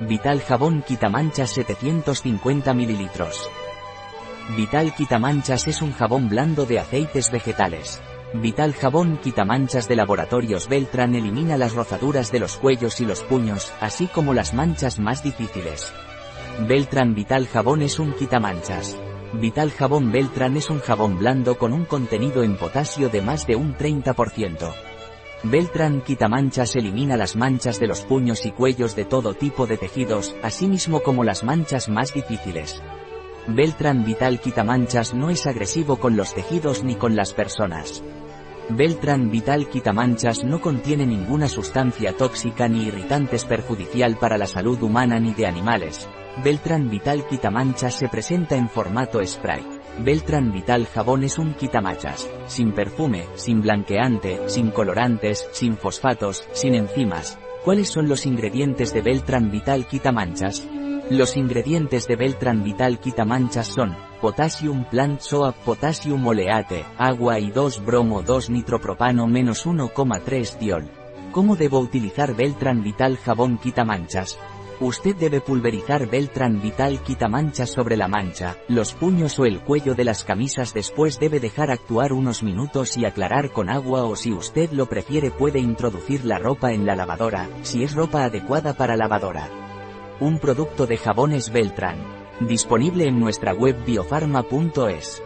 Vital Jabón Quitamanchas 750 ml. Vital Quitamanchas es un jabón blando de aceites vegetales. Vital Jabón Quitamanchas de Laboratorios Beltran elimina las rozaduras de los cuellos y los puños, así como las manchas más difíciles. Beltran Vital Jabón es un quitamanchas. Vital Jabón Beltran es un jabón blando con un contenido en potasio de más de un 30%. Beltran Quitamanchas elimina las manchas de los puños y cuellos de todo tipo de tejidos, así mismo como las manchas más difíciles. Beltran Vital Quitamanchas no es agresivo con los tejidos ni con las personas. Beltran Vital Quitamanchas no contiene ninguna sustancia tóxica ni irritantes perjudicial para la salud humana ni de animales. Beltran Vital Quitamanchas se presenta en formato spray. Beltran Vital Jabón es un quitamachas, sin perfume, sin blanqueante, sin colorantes, sin fosfatos, sin enzimas. ¿Cuáles son los ingredientes de Beltran Vital Quitamanchas? Los ingredientes de Beltran Vital Quitamanchas son, Potassium Plant Soap Potassium Oleate, agua y 2 bromo 2 nitropropano menos 1,3 diol. ¿Cómo debo utilizar Beltran Vital Jabón Quitamanchas? Usted debe pulverizar Beltran Vital quita manchas sobre la mancha, los puños o el cuello de las camisas después debe dejar actuar unos minutos y aclarar con agua o si usted lo prefiere puede introducir la ropa en la lavadora, si es ropa adecuada para lavadora. Un producto de jabones Beltran. Disponible en nuestra web biofarma.es.